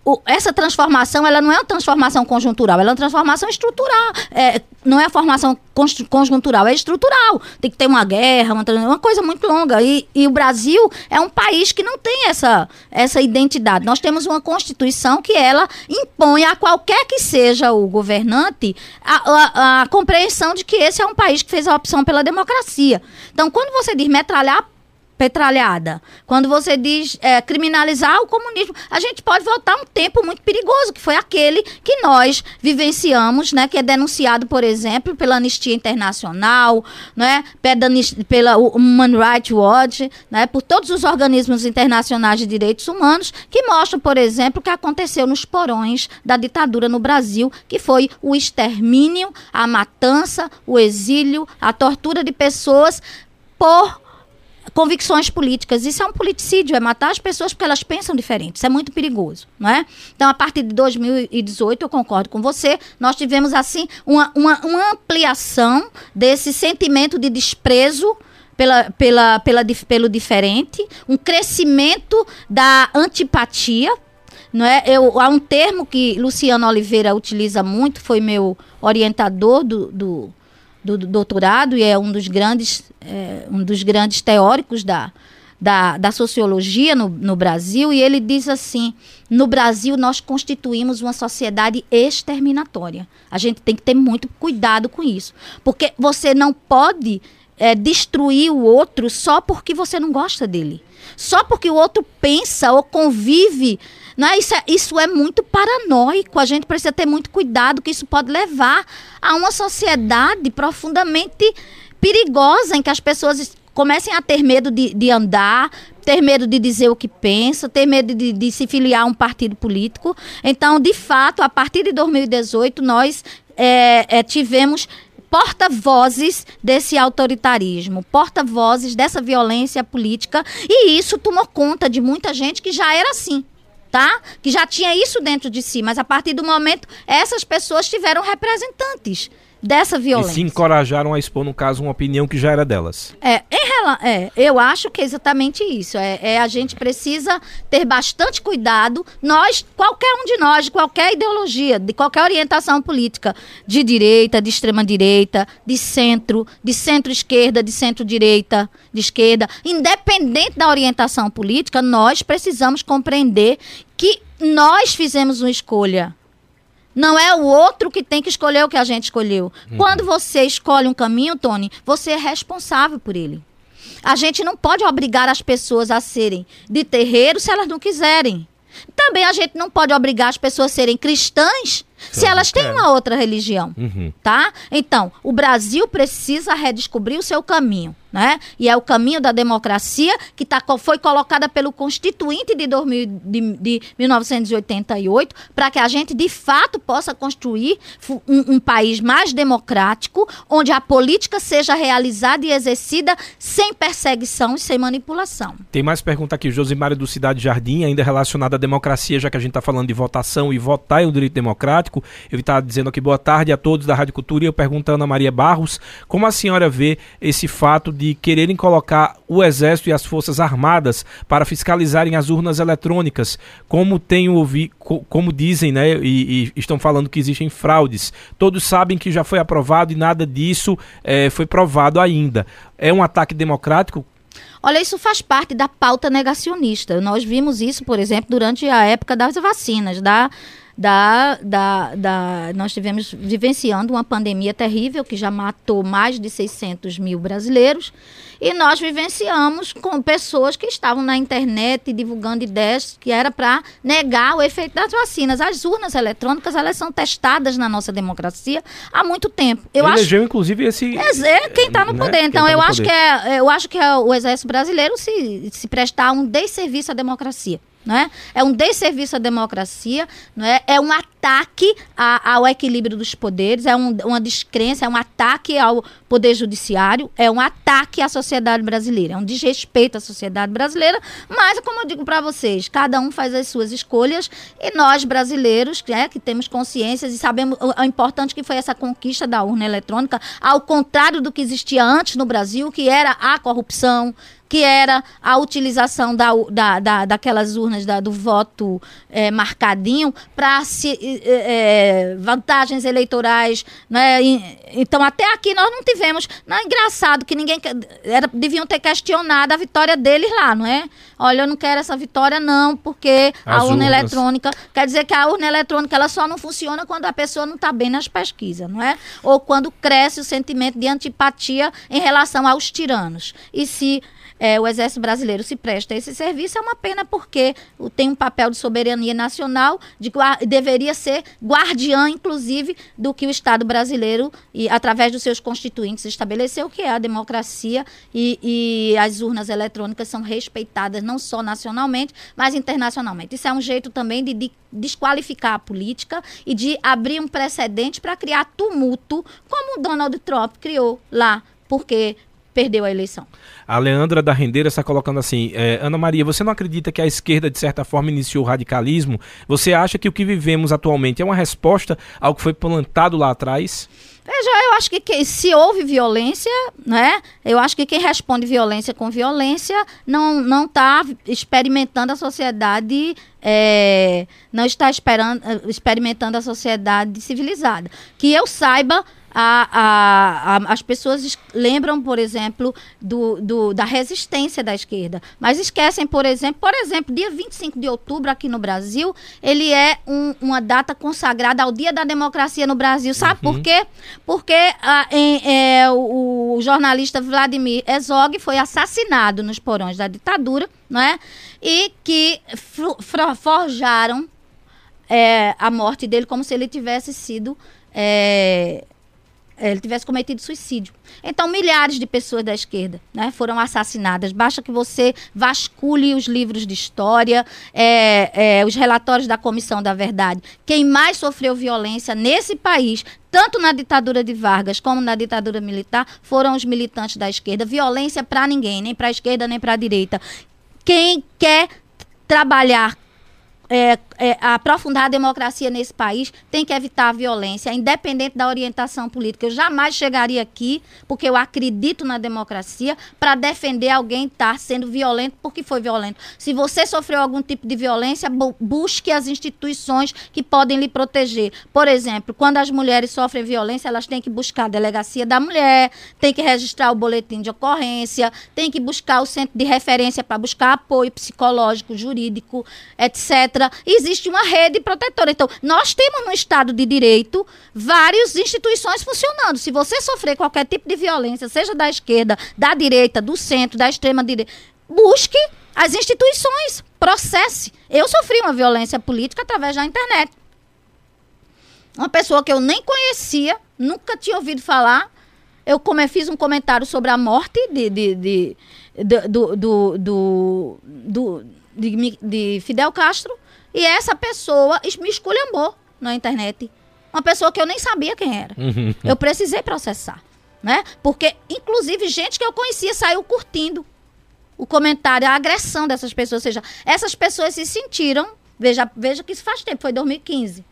o, essa transformação ela não é uma transformação conjuntural, ela é uma transformação estrutural. É, não é a formação conjuntural, é estrutural. Tem que ter uma guerra, uma, uma coisa muito longa. E, e, o Brasil é um país que não tem essa, essa identidade. Nós temos uma Constituição que ela impõe a qualquer que seja o governante a, a, a compreensão de que esse é um país que fez a opção pela democracia. Então, quando você diz metralhar petralhada, quando você diz é, criminalizar o comunismo, a gente pode voltar um tempo muito perigoso, que foi aquele que nós vivenciamos, né, que é denunciado, por exemplo, pela Anistia Internacional, né, pela Human Rights Watch, né, por todos os organismos internacionais de direitos humanos, que mostram, por exemplo, o que aconteceu nos porões da ditadura no Brasil, que foi o extermínio, a matança, o exílio, a tortura de pessoas por convicções políticas. Isso é um politicídio, é matar as pessoas porque elas pensam diferente. Isso é muito perigoso, não é? Então, a partir de 2018, eu concordo com você, nós tivemos, assim, uma, uma, uma ampliação desse sentimento de desprezo pela, pela, pela, pelo diferente, um crescimento da antipatia. Não é? Eu, há um termo que Luciano Oliveira utiliza muito, foi meu orientador do, do do, doutorado e é um dos grandes, é, um dos grandes teóricos da, da, da sociologia no, no Brasil, e ele diz assim: no Brasil nós constituímos uma sociedade exterminatória. A gente tem que ter muito cuidado com isso, porque você não pode é, destruir o outro só porque você não gosta dele, só porque o outro pensa ou convive não é? Isso, é, isso é muito paranoico. A gente precisa ter muito cuidado, que isso pode levar a uma sociedade profundamente perigosa, em que as pessoas comecem a ter medo de, de andar, ter medo de dizer o que pensa, ter medo de, de, se filiar a um partido político. Então, de fato, a partir de 2018, nós é, é, tivemos porta-vozes desse autoritarismo, porta-vozes dessa violência política, e isso tomou conta de muita gente que já era assim tá? Que já tinha isso dentro de si, mas a partir do momento essas pessoas tiveram representantes dessa violência. E se encorajaram a expor, no caso, uma opinião que já era delas. É, em é eu acho que é exatamente isso. É, é, a gente precisa ter bastante cuidado. Nós, qualquer um de nós, de qualquer ideologia, de qualquer orientação política, de direita, de extrema direita, de centro, de centro-esquerda, de centro-direita, de esquerda, independente da orientação política, nós precisamos compreender que nós fizemos uma escolha não é o outro que tem que escolher o que a gente escolheu. Uhum. Quando você escolhe um caminho, Tony, você é responsável por ele. A gente não pode obrigar as pessoas a serem de terreiro se elas não quiserem. Também a gente não pode obrigar as pessoas a serem cristãs se elas têm uma outra religião, uhum. tá? Então, o Brasil precisa redescobrir o seu caminho né? E é o caminho da democracia que tá, foi colocada pelo Constituinte de, 2000, de, de 1988 para que a gente de fato possa construir um, um, país mais democrático, onde a política seja realizada e exercida sem perseguição e sem manipulação. Tem mais pergunta aqui, Josimário do Cidade Jardim, ainda relacionada à democracia, já que a gente está falando de votação e votar é um direito democrático. Ele está dizendo aqui boa tarde a todos da Rádio Cultura e eu perguntando a Maria Barros como a senhora vê esse fato de de quererem colocar o Exército e as Forças Armadas para fiscalizarem as urnas eletrônicas, como tem ouvi, como dizem, né, e, e, estão falando que existem fraudes. Todos sabem que já foi aprovado e nada disso é, foi provado ainda. É um ataque democrático? Olha, isso faz parte da pauta negacionista. Nós vimos isso, por exemplo, durante a época das vacinas, da da, da, da, nós tivemos vivenciando uma pandemia terrível que já matou mais de 600 mil brasileiros e nós vivenciamos com pessoas que estavam na internet divulgando ideias que era para negar o efeito das vacinas. As urnas eletrônicas elas são testadas na nossa democracia há muito tempo. Eu Elegeu, acho, inclusive esse é, quem está no né? poder. Então tá eu acho poder. que é, eu acho que é o exército brasileiro se se prestar um desserviço à democracia não é? Um desserviço à democracia, é? É um ataque a, ao equilíbrio dos poderes, é um, uma descrença, é um ataque ao poder judiciário, é um ataque à sociedade brasileira, é um desrespeito à sociedade brasileira, mas como eu digo para vocês, cada um faz as suas escolhas e nós brasileiros, né, que temos consciências e sabemos o, o importante que foi essa conquista da urna eletrônica, ao contrário do que existia antes no Brasil, que era a corrupção, que era a utilização da, da, da daquelas urnas da, do voto é, marcadinho para é, vantagens eleitorais. Né? E, então, até aqui nós não tivemos. Não é engraçado que ninguém. Era, deviam ter questionado a vitória deles lá, não é? Olha, eu não quero essa vitória, não, porque As a urna urnas. eletrônica. Quer dizer que a urna eletrônica ela só não funciona quando a pessoa não está bem nas pesquisas, não é? Ou quando cresce o sentimento de antipatia em relação aos tiranos. E se é, o Exército Brasileiro se presta a esse serviço, é uma pena porque tem um papel de soberania nacional, de, deveria ser guardiã, inclusive, do que o Estado brasileiro, e, através dos seus constituintes, estabeleceu, que é a democracia e, e as urnas eletrônicas são respeitadas não só nacionalmente, mas internacionalmente. Isso é um jeito também de, de desqualificar a política e de abrir um precedente para criar tumulto, como o Donald Trump criou lá, porque perdeu a eleição. A Leandra da Rendeira está colocando assim: é, Ana Maria, você não acredita que a esquerda, de certa forma, iniciou o radicalismo? Você acha que o que vivemos atualmente é uma resposta ao que foi plantado lá atrás? Veja, eu acho que, que, se houve violência, né? Eu acho que quem responde violência com violência não não está experimentando a sociedade, é, não está esperando, experimentando a sociedade civilizada. Que eu saiba, a, a, a, as pessoas lembram, por exemplo, do, do, da resistência da esquerda, mas esquecem, por exemplo, por exemplo, dia 25 de outubro aqui no Brasil, ele é um, uma data consagrada ao Dia da Democracia no Brasil. Sabe uhum. por quê? Porque a, em, é, o, o, jornalista Vladimir Herzog foi assassinado nos porões da ditadura, não é? E que forjaram é, a morte dele como se ele tivesse sido é, é, ele tivesse cometido suicídio. Então, milhares de pessoas da esquerda né, foram assassinadas. Basta que você vasculhe os livros de história, é, é, os relatórios da Comissão da Verdade. Quem mais sofreu violência nesse país, tanto na ditadura de Vargas como na ditadura militar, foram os militantes da esquerda. Violência para ninguém, nem para a esquerda nem para a direita. Quem quer trabalhar é, é, aprofundar a democracia nesse país, tem que evitar a violência, independente da orientação política. Eu jamais chegaria aqui, porque eu acredito na democracia, para defender alguém estar tá sendo violento porque foi violento. Se você sofreu algum tipo de violência, bu busque as instituições que podem lhe proteger. Por exemplo, quando as mulheres sofrem violência, elas têm que buscar a delegacia da mulher, tem que registrar o boletim de ocorrência, tem que buscar o centro de referência para buscar apoio psicológico, jurídico, etc existe uma rede protetora. Então, nós temos no Estado de Direito várias instituições funcionando. Se você sofrer qualquer tipo de violência, seja da esquerda, da direita, do centro, da extrema direita, busque as instituições, processe. Eu sofri uma violência política através da internet. Uma pessoa que eu nem conhecia, nunca tinha ouvido falar. Eu come, fiz um comentário sobre a morte de, de, de, de do, do, do, do de, de Fidel Castro e essa pessoa me esculhambou na internet. Uma pessoa que eu nem sabia quem era. Uhum. Eu precisei processar. Né? Porque, inclusive, gente que eu conhecia saiu curtindo o comentário, a agressão dessas pessoas. Ou seja, essas pessoas se sentiram. Veja, veja que isso faz tempo, foi 2015.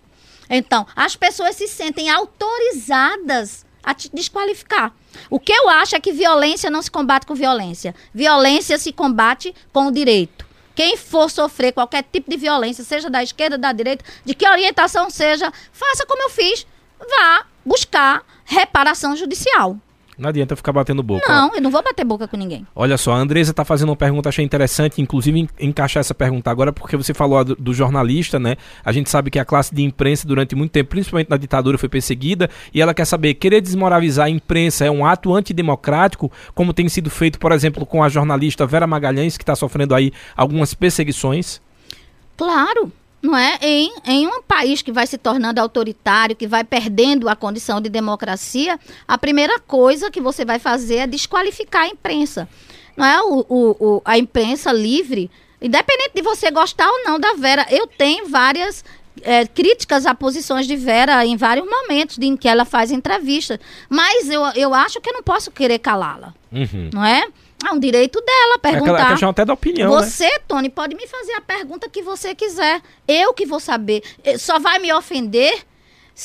Então, as pessoas se sentem autorizadas a te desqualificar. O que eu acho é que violência não se combate com violência. Violência se combate com o direito. Quem for sofrer qualquer tipo de violência, seja da esquerda, da direita, de que orientação seja, faça como eu fiz. Vá buscar reparação judicial. Não adianta ficar batendo boca. Não, eu não vou bater boca com ninguém. Olha só, a Andresa está fazendo uma pergunta, achei interessante, inclusive encaixar essa pergunta agora, porque você falou do, do, jornalista, né? A gente sabe que a classe de imprensa, durante muito tempo, principalmente na ditadura, foi perseguida, e ela quer saber, querer desmoralizar a imprensa é um ato antidemocrático, como tem sido feito, por exemplo, com a jornalista Vera Magalhães, que está sofrendo aí algumas perseguições? Claro, não é? Em, em um país que vai se tornando autoritário, que vai perdendo a condição de democracia, a primeira coisa que você vai fazer é desqualificar a imprensa. Não é? O, o, o, a imprensa livre, independente de você gostar ou não da Vera, eu tenho várias é, críticas a posições de Vera em vários momentos em que ela faz entrevistas. Mas eu, eu acho que eu não posso querer calá-la. Uhum. Não é? É um direito dela perguntar. É questão até da opinião. Né? Você, né? Tony, pode me fazer a pergunta que você quiser. Eu que vou saber. Eh, só vai me ofender.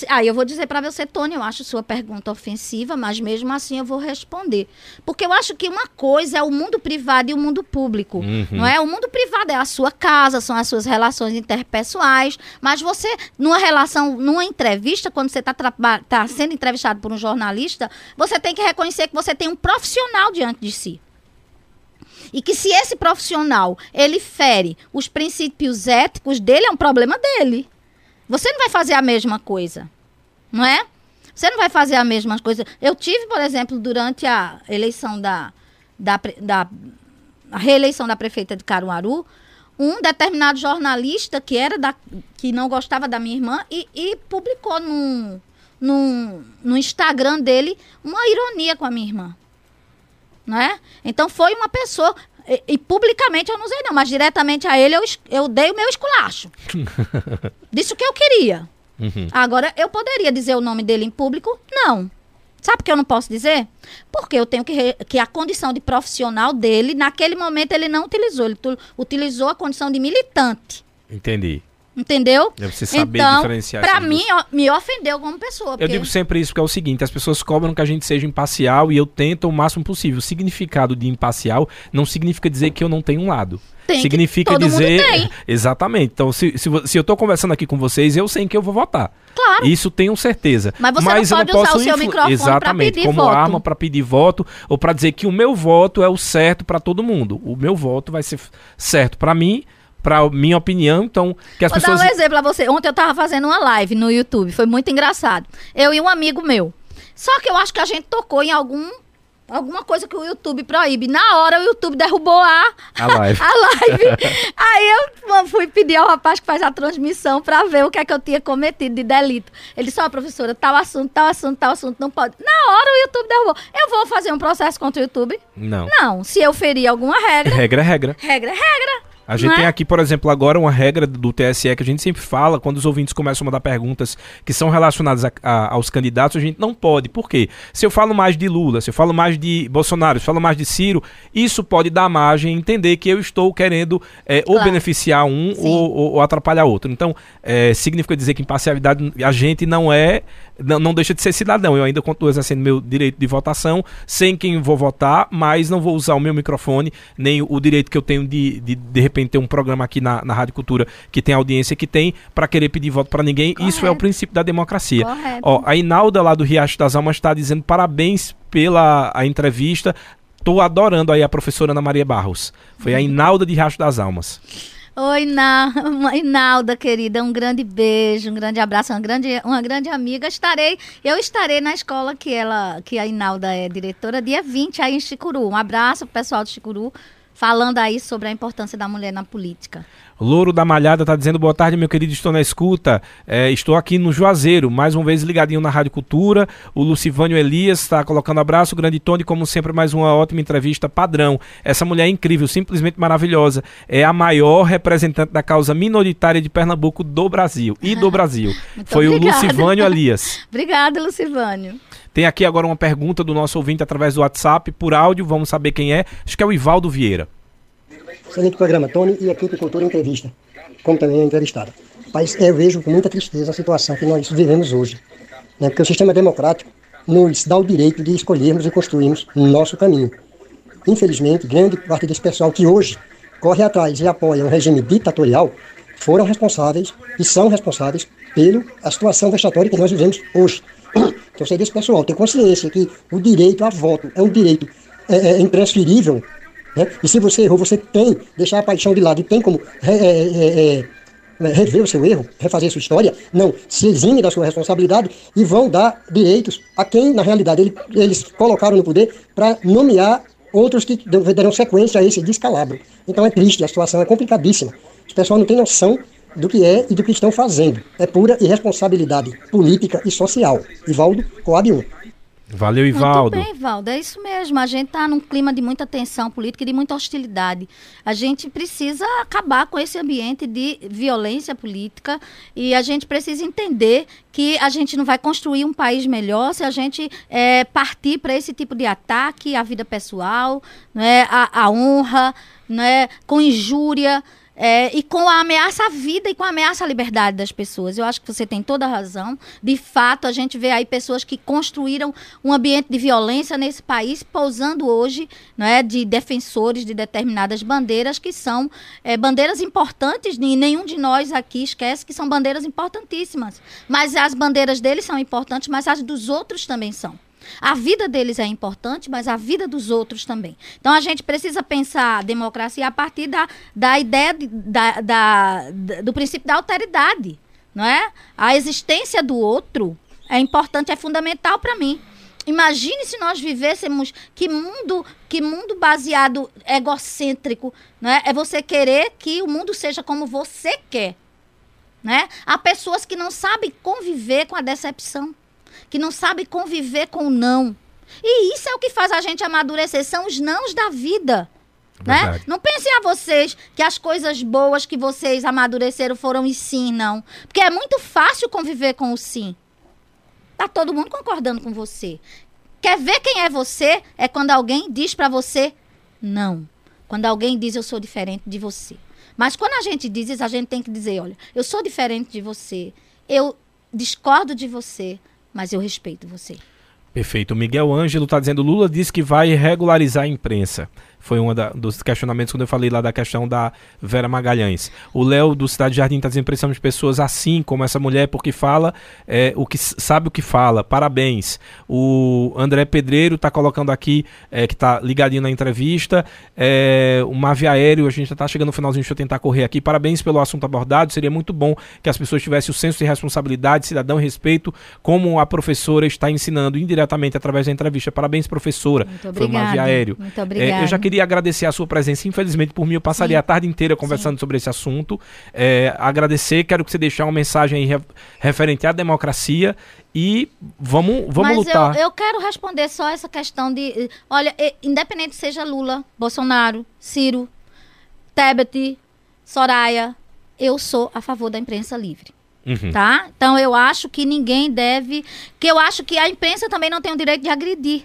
Aí ah, eu vou dizer para você, Tony, eu acho sua pergunta ofensiva, mas mesmo assim eu vou responder. Porque eu acho que uma coisa é o mundo privado e o mundo público. Uhum. Não é? O mundo privado é a sua casa, são as suas relações interpessoais. Mas você, numa relação, numa entrevista, quando você está tá sendo entrevistado por um jornalista, você tem que reconhecer que você tem um profissional diante de si. E que se esse profissional ele fere os princípios éticos dele, é um problema dele. Você não vai fazer a mesma coisa, não é? Você não vai fazer a mesma coisa. Eu tive, por exemplo, durante a eleição da, da, da a reeleição da prefeita de Caruaru, um determinado jornalista que era da, que não gostava da minha irmã e, e publicou no, no, no Instagram dele uma ironia com a minha irmã. Não é? Então foi uma pessoa. E, e, publicamente eu não usei, não, mas diretamente a ele eu, eu dei o meu esculacho. Disse o que eu queria. Uhum. Agora, eu poderia dizer o nome dele em público? Não. Sabe por que eu não posso dizer? Porque eu tenho que, que a condição de profissional dele, naquele momento ele não utilizou, ele utilizou a condição de militante. Entendi. Entendeu? Deve você saber então, diferenciar. Pra mim, me ofendeu como pessoa. Porque... Eu digo sempre isso, que é o seguinte: as pessoas cobram que a gente seja imparcial e eu tento o máximo possível. O significado de imparcial não significa dizer que eu não tenho um lado. Tem significa dizer. Exatamente. Então, se, se, se eu estou conversando aqui com vocês, eu sei em que eu vou votar. Claro. Isso tenho certeza. Mas você Mas não pode eu não posso usar o seu microfone Exatamente, como voto. arma para pedir voto ou para dizer que o meu voto é o certo para todo mundo. O meu voto vai ser certo para mim para minha opinião, então que as Vou pessoas dar um exemplo a você. Ontem eu tava fazendo uma live no YouTube, foi muito engraçado. Eu e um amigo meu. Só que eu acho que a gente tocou em algum alguma coisa que o YouTube proíbe. Na hora o YouTube derrubou a, a live. a live. Aí eu fui pedir ao rapaz que faz a transmissão para ver o que é que eu tinha cometido de delito. Ele disse: Ó, oh, professora, tal assunto, tal assunto, tal assunto, não pode. Na hora o YouTube derrubou. Eu vou fazer um processo contra o YouTube? Não. Não. Se eu ferir alguma regra. Regra é regra. Regra é regra. A gente tem é? aqui, por exemplo, agora uma regra do TSE que a gente sempre fala quando os ouvintes começam a mandar perguntas que são relacionadas a, a, aos candidatos, a gente não pode. Por quê? Se eu falo mais de Lula, se eu falo mais de Bolsonaro, se eu falo mais de Ciro, isso pode dar margem a entender que eu estou querendo é, claro. ou beneficiar um ou, ou, ou, atrapalhar outro. Então, é, significa dizer que imparcialidade a gente não é não, não, deixa de ser cidadão. Eu ainda continuo exercendo meu direito de votação, sem quem vou votar, mas não vou usar o meu microfone, nem o direito que eu tenho de, de, de repente, ter um programa aqui na, na Rádio Cultura que tem a audiência que tem, para querer pedir voto para ninguém. Correto. Isso é o princípio da democracia. Correto. Ó, a Inalda lá do Riacho das Almas está dizendo parabéns pela a entrevista. Tô adorando aí a professora Ana Maria Barros. Foi a Inalda de Riacho das Almas. Oi, Na, Inalda, querida, um grande beijo, um grande abraço, uma grande, uma grande amiga. Estarei, eu estarei na escola que ela, que a Inalda é diretora, dia 20 aí em Chicuru. Um abraço pro pessoal de Chicuru falando aí sobre a importância da mulher na política. Louro da Malhada está dizendo boa tarde, meu querido, estou na escuta. É, estou aqui no Juazeiro, mais uma vez ligadinho na Rádio Cultura. O Lucivânio Elias está colocando abraço. Grande Tony, como sempre, mais uma ótima entrevista padrão. Essa mulher é incrível, simplesmente maravilhosa. É a maior representante da causa minoritária de Pernambuco do Brasil e do Brasil. Foi obrigada. o Lucivânio Elias. Obrigada, Lucivânio. Tem aqui agora uma pergunta do nosso ouvinte através do WhatsApp, por áudio, vamos saber quem é. Acho que é o Ivaldo Vieira. Excelente programa, Tony e equipe Cultura Entrevista, como também a entrevistada. Mas eu vejo com muita tristeza a situação que nós vivemos hoje. Né? Porque o sistema democrático nos dá o direito de escolhermos e construirmos nosso caminho. Infelizmente, grande parte desse pessoal que hoje corre atrás e apoia um regime ditatorial foram responsáveis e são responsáveis pela situação vexatória que nós vivemos hoje. Então, seria esse pessoal ter consciência que o direito a voto é um direito é, é, intransferível. Né? E se você errou, você tem deixar a paixão de lado e tem como é, é, é, é rever o seu erro, refazer sua história. Não, se exime da sua responsabilidade e vão dar direitos a quem, na realidade, ele, eles colocaram no poder para nomear outros que darão sequência a esse descalabro. Então é triste, a situação é complicadíssima. O pessoal não tem noção do que é e do que estão fazendo. É pura irresponsabilidade política e social. Ivaldo Coab 1. Valeu, Ivaldo. Muito bem, Ivaldo. É isso mesmo. A gente está num clima de muita tensão política e de muita hostilidade. A gente precisa acabar com esse ambiente de violência política e a gente precisa entender que a gente não vai construir um país melhor se a gente é, partir para esse tipo de ataque à vida pessoal, né, à, à honra, né, com injúria. É, e com a ameaça à vida e com a ameaça à liberdade das pessoas. Eu acho que você tem toda a razão. De fato, a gente vê aí pessoas que construíram um ambiente de violência nesse país, pousando hoje não é, de defensores de determinadas bandeiras que são é, bandeiras importantes, e nenhum de nós aqui esquece que são bandeiras importantíssimas. Mas as bandeiras deles são importantes, mas as dos outros também são. A vida deles é importante, mas a vida dos outros também. Então a gente precisa pensar a democracia a partir da, da ideia de, da, da, do princípio da alteridade. Não é? A existência do outro é importante, é fundamental para mim. Imagine se nós vivêssemos que mundo, que mundo baseado egocêntrico, né? É você querer que o mundo seja como você quer, né? Há pessoas que não sabem conviver com a decepção, que não sabem conviver com o não. E isso é o que faz a gente amadurecer, são os nãos da vida. Né? Não pensem a vocês que as coisas boas que vocês amadureceram foram e sim, não. Porque é muito fácil conviver com o sim. Tá todo mundo concordando com você. Quer ver quem é você? É quando alguém diz para você não. Quando alguém diz eu sou diferente de você. Mas quando a gente diz isso, a gente tem que dizer, olha, eu sou diferente de você. Eu discordo de você, mas eu respeito você. Perfeito. Miguel Ângelo está dizendo: Lula disse que vai regularizar a imprensa. Foi um dos questionamentos quando eu falei lá da questão da Vera Magalhães. O Léo do Cidade Jardim está dizendo: precisamos de pessoas assim como essa mulher, porque fala é, o que sabe o que fala. Parabéns. O André Pedreiro está colocando aqui, é, que está ligadinho na entrevista. É, o Mavi Aéreo, a gente já está chegando no finalzinho, deixa eu tentar correr aqui. Parabéns pelo assunto abordado. Seria muito bom que as pessoas tivessem o senso de responsabilidade, cidadão e respeito, como a professora está ensinando indiretamente através da entrevista. Parabéns, professora. Muito obrigada. Foi o Mavi Aéreo. Muito obrigada. É, eu já queria queria agradecer a sua presença. Infelizmente, por mim, eu passaria Sim. a tarde inteira conversando Sim. sobre esse assunto. É, agradecer, quero que você deixe uma mensagem aí referente à democracia e vamos, vamos Mas lutar. Eu, eu quero responder só essa questão de. Olha, independente seja Lula, Bolsonaro, Ciro, Tebet, Soraya, eu sou a favor da imprensa livre. Uhum. Tá? Então eu acho que ninguém deve. Que eu acho que a imprensa também não tem o direito de agredir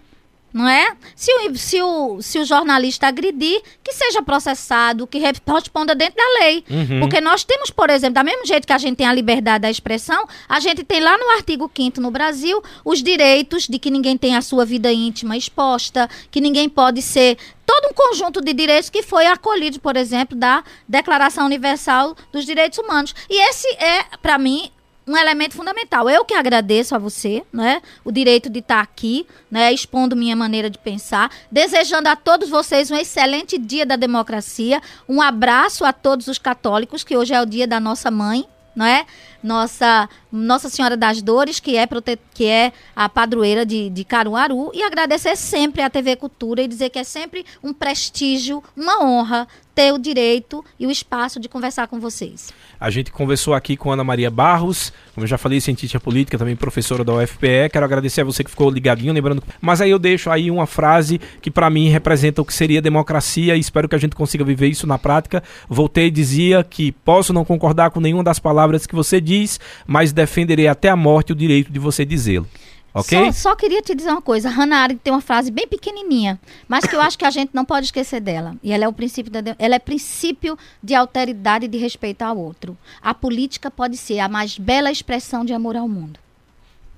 não é? Se o, se o, se o jornalista agredir, que seja processado, que responda dentro da lei. Uhum. Porque nós temos, por exemplo, da mesmo jeito que a gente tem a liberdade da expressão, a gente tem lá no artigo 5 no Brasil os direitos de que ninguém tem a sua vida íntima exposta, que ninguém pode ser todo um conjunto de direitos que foi acolhido, por exemplo, da Declaração Universal dos Direitos Humanos. E esse é, para mim, um elemento fundamental. Eu que agradeço a você, né, o direito de estar aqui, né, expondo minha maneira de pensar, desejando a todos vocês um excelente dia da democracia, um abraço a todos os católicos, que hoje é o dia da nossa mãe, não é? Nossa, Nossa Senhora das Dores, que é, prote... que é a padroeira de, de Caruaru, e agradecer sempre à TV Cultura e dizer que é sempre um prestígio, uma honra ter o direito e o espaço de conversar com vocês. A gente conversou aqui com Ana Maria Barros, como eu já falei, cientista política, também professora da UFPE. Quero agradecer a você que ficou ligadinho, lembrando. Mas aí eu deixo aí uma frase que para mim representa o que seria democracia e espero que a gente consiga viver isso na prática. Voltei dizia que posso não concordar com nenhuma das palavras que você diz, mas defenderei até a morte o direito de você dizê-lo. Ok? Só, só, queria te dizer uma coisa. Hannah Arendt tem uma frase bem pequenininha, mas que eu acho que a gente não pode esquecer dela. E ela é o princípio, da, ela é princípio de alteridade e de respeito ao outro. A política pode ser a mais bela expressão de amor ao mundo.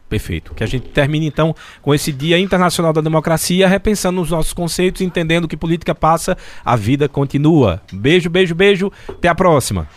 Perfeito. Que a gente termine então com esse Dia Internacional da Democracia, repensando os nossos conceitos, entendendo que política passa, a vida continua. Beijo, beijo, beijo. Até a próxima.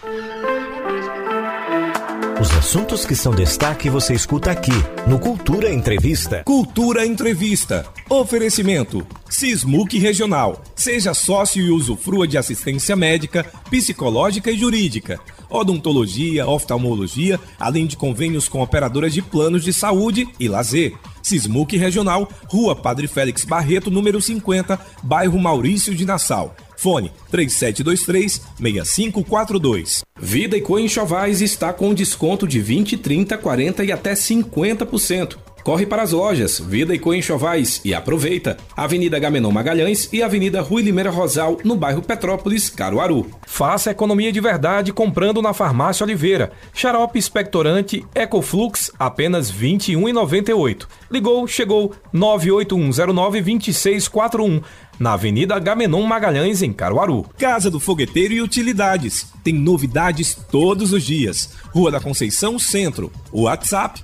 Os assuntos que são destaque você escuta aqui no Cultura Entrevista. Cultura Entrevista. Oferecimento: Sismuc Regional. Seja sócio e usufrua de assistência médica, psicológica e jurídica, odontologia, oftalmologia, além de convênios com operadoras de planos de saúde e lazer. Sismuc Regional, Rua Padre Félix Barreto, número 50, bairro Maurício de Nassau. Fone 3723-6542. Vida e Co Enxovais está com desconto de 20, 30, 40 e até 50%. Corre para as lojas Vida e Co Enxovais e aproveita. Avenida Gamenon Magalhães e Avenida Rui Limeira Rosal, no bairro Petrópolis, Caruaru. Faça economia de verdade comprando na Farmácia Oliveira. Xarope expectorante Ecoflux, apenas R$ 21,98. Ligou, chegou 981092641 na Avenida Gamenon Magalhães, em Caruaru. Casa do Fogueteiro e Utilidades. Tem novidades todos os dias. Rua da Conceição Centro. WhatsApp